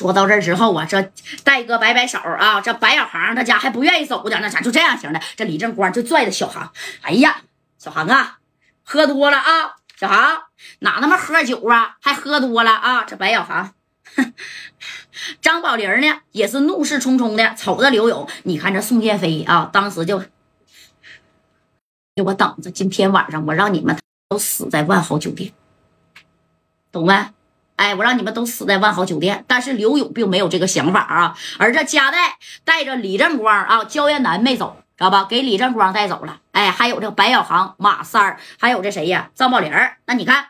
说到这之后啊，这戴哥摆摆手啊，这白小航他家还不愿意走的，那咋就这样型的？这李正光就拽着小航，哎呀，小航啊，喝多了啊，小航哪他妈喝酒啊，还喝多了啊？这白小航，张宝林呢也是怒视冲冲的瞅着刘勇，你看这宋建飞啊，当时就给我等着，今天晚上我让你们都死在万豪酒店，懂没？哎，我让你们都死在万豪酒店，但是刘勇并没有这个想法啊。而这加代带着李正光啊，焦艳楠没走，知道吧？给李正光带走了。哎，还有这白小航、马三儿，还有这谁呀？张宝林。那你看，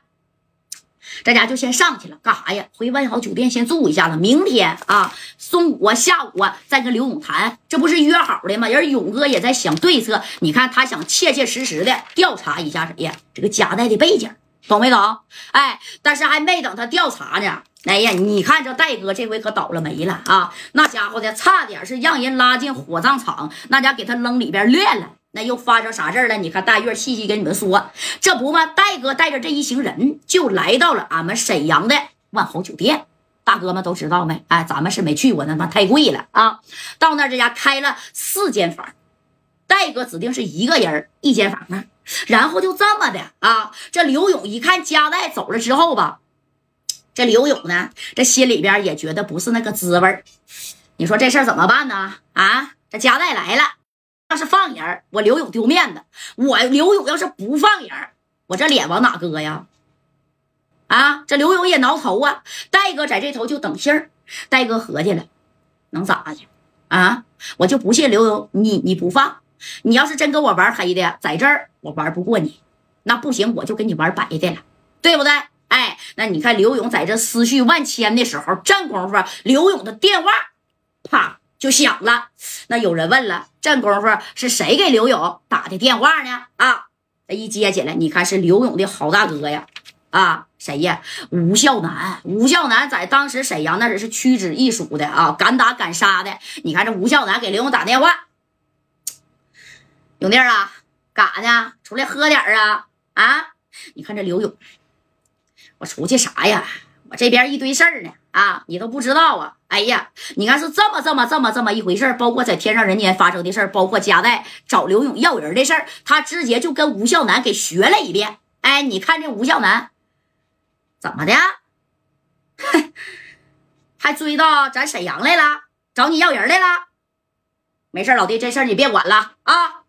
这家就先上去了，干啥呀？回万豪酒店先住一下子，明天啊，中午啊下午啊，再跟刘勇谈，这不是约好的吗？人勇哥也在想对策，你看他想切切实实的调查一下谁呀？这个加代的背景。懂没懂？哎，但是还没等他调查呢。哎呀，你看这戴哥这回可倒了霉了啊！那家伙的差点是让人拉进火葬场，那家给他扔里边练了。那又发生啥事了？你看大月细细跟你们说，这不嘛？戴哥带着这一行人就来到了俺们沈阳的万豪酒店。大哥们都知道没？哎，咱们是没去过，那他妈太贵了啊！到那这家开了四间房，戴哥指定是一个人一间房啊。然后就这么的啊，这刘勇一看加代走了之后吧，这刘勇呢，这心里边也觉得不是那个滋味你说这事儿怎么办呢？啊，这加代来了，要是放人，我刘勇丢面子；我刘勇要是不放人，我这脸往哪搁呀？啊，这刘勇也挠头啊。戴哥在这头就等信儿。戴哥合计了，能咋的？啊，我就不信刘勇你你不放。你要是真跟我玩黑的，在这儿我玩不过你，那不行，我就跟你玩白的了，对不对？哎，那你看刘勇在这思绪万千的时候，这功夫刘勇的电话啪就响了。那有人问了，这功夫是谁给刘勇打的电话呢？啊，这一接起来，你看是刘勇的好大哥呀，啊，谁呀？吴孝南。吴孝南在当时沈阳那是屈指一数的啊，敢打敢杀的。你看这吴孝南给刘勇打电话。永弟啊，干啥呢？出来喝点啊！啊，你看这刘勇，我出去啥呀？我这边一堆事儿呢啊，你都不知道啊！哎呀，你看是这么这么这么这么一回事包括在天上人间发生的事包括加代找刘勇要人的事儿，他直接就跟吴孝南给学了一遍。哎，你看这吴孝南怎么的？还追到咱沈阳来了，找你要人来了？没事老弟，这事儿你别管了啊！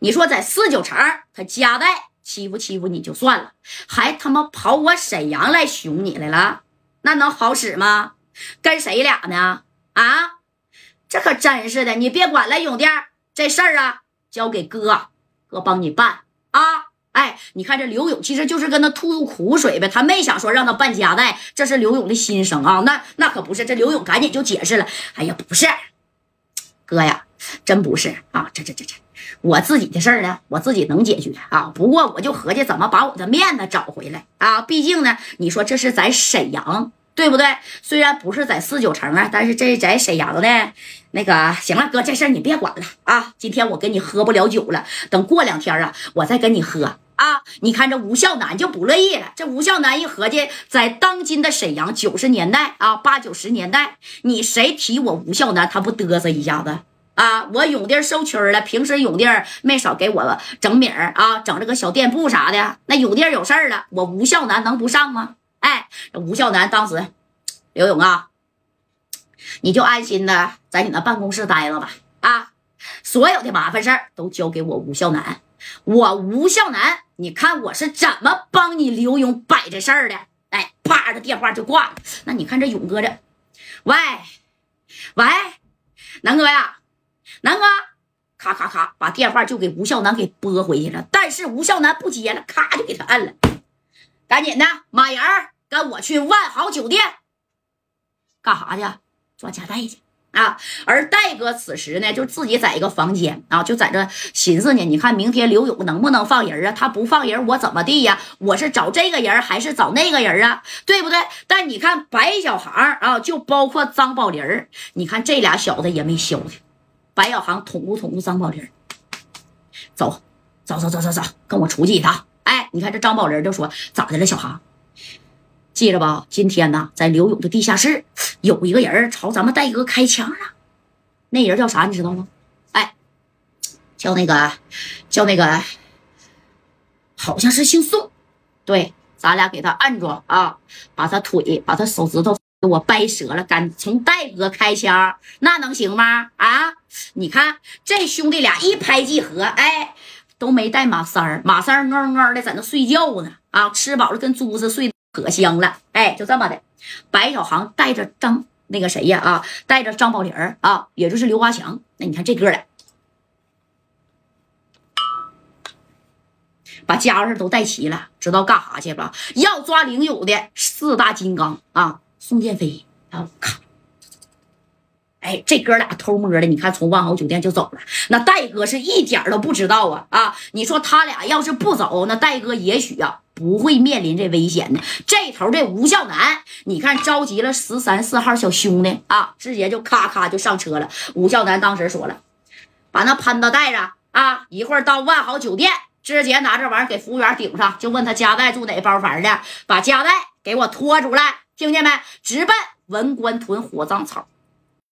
你说在四九城，他加代欺负欺负你就算了，还他妈跑我沈阳来熊你来了，那能好使吗？跟谁俩呢？啊，这可真是的！你别管了，永弟，这事儿啊，交给哥，哥帮你办啊！哎，你看这刘勇其实就是跟他吐吐苦水呗，他没想说让他办加代，这是刘勇的心声啊。那那可不是，这刘勇赶紧就解释了，哎呀，不是，哥呀，真不是啊，这这这这。我自己的事儿呢，我自己能解决啊。不过我就合计怎么把我的面子找回来啊。毕竟呢，你说这是在沈阳，对不对？虽然不是在四九城啊，但是这在沈阳呢。那个行了，哥，这事儿你别管了啊。今天我跟你喝不了酒了，等过两天啊，我再跟你喝啊。你看这吴孝南就不乐意了。这吴孝南一合计，在当今的沈阳九十年代啊，八九十年代，你谁提我吴孝南，他不嘚瑟一下子？啊，我永弟收群了。平时永弟没少给我整米儿啊，整这个小店铺啥的。那永弟有事儿了，我吴孝南能不上吗？哎，吴孝南当时，刘勇啊，你就安心的在你那办公室待着吧。啊，所有的麻烦事儿都交给我吴孝南。我吴孝南，你看我是怎么帮你刘勇摆这事儿的？哎，啪，这电话就挂了。那你看这勇哥这，喂，喂，南哥呀。咔咔咔，把电话就给吴孝南给拨回去了。但是吴孝南不接了，咔就给他摁了。赶紧的，马岩跟我去万豪酒店干啥去？抓夹带去啊！而戴哥此时呢，就自己在一个房间啊，就在这寻思呢。你看明天刘勇能不能放人啊？他不放人，我怎么地呀？我是找这个人还是找那个人啊？对不对？但你看白小航啊，就包括张宝林你看这俩小子也没消停。白小航捅咕捅咕张宝林，走，走走走走走，跟我出去一趟。哎，你看这张宝林就说咋的了，小航，记着吧，今天呢，在刘勇的地下室，有一个人朝咱们戴哥开枪了，那人叫啥你知道吗？哎，叫那个叫那个，好像是姓宋。对，咱俩给他按住啊，把他腿把他手指头给我掰折了，敢从戴哥开枪，那能行吗？啊，你看这兄弟俩一拍即合，哎。都没带马三儿，马三儿哞哞的在那睡觉呢，啊，吃饱了跟猪似的睡，可香了。哎，就这么的，白小航带着张那个谁呀，啊，带着张宝林儿啊，也就是刘华强。那你看这哥俩，把家伙事都带齐了，知道干啥去吧？要抓领有的四大金刚啊，宋建飞啊，咔。哎，这哥俩偷摸的，你看从万豪酒店就走了。那戴哥是一点都不知道啊啊！你说他俩要是不走，那戴哥也许啊不会面临这危险呢。这头这吴孝南，你看召集了十三四号小兄弟啊，直接就咔咔就上车了。吴孝南当时说了，把那潘子带着啊，一会儿到万豪酒店，直接拿这玩意儿给服务员顶上，就问他家代住哪包房的，把家代给我拖出来，听见没？直奔文官屯火葬场。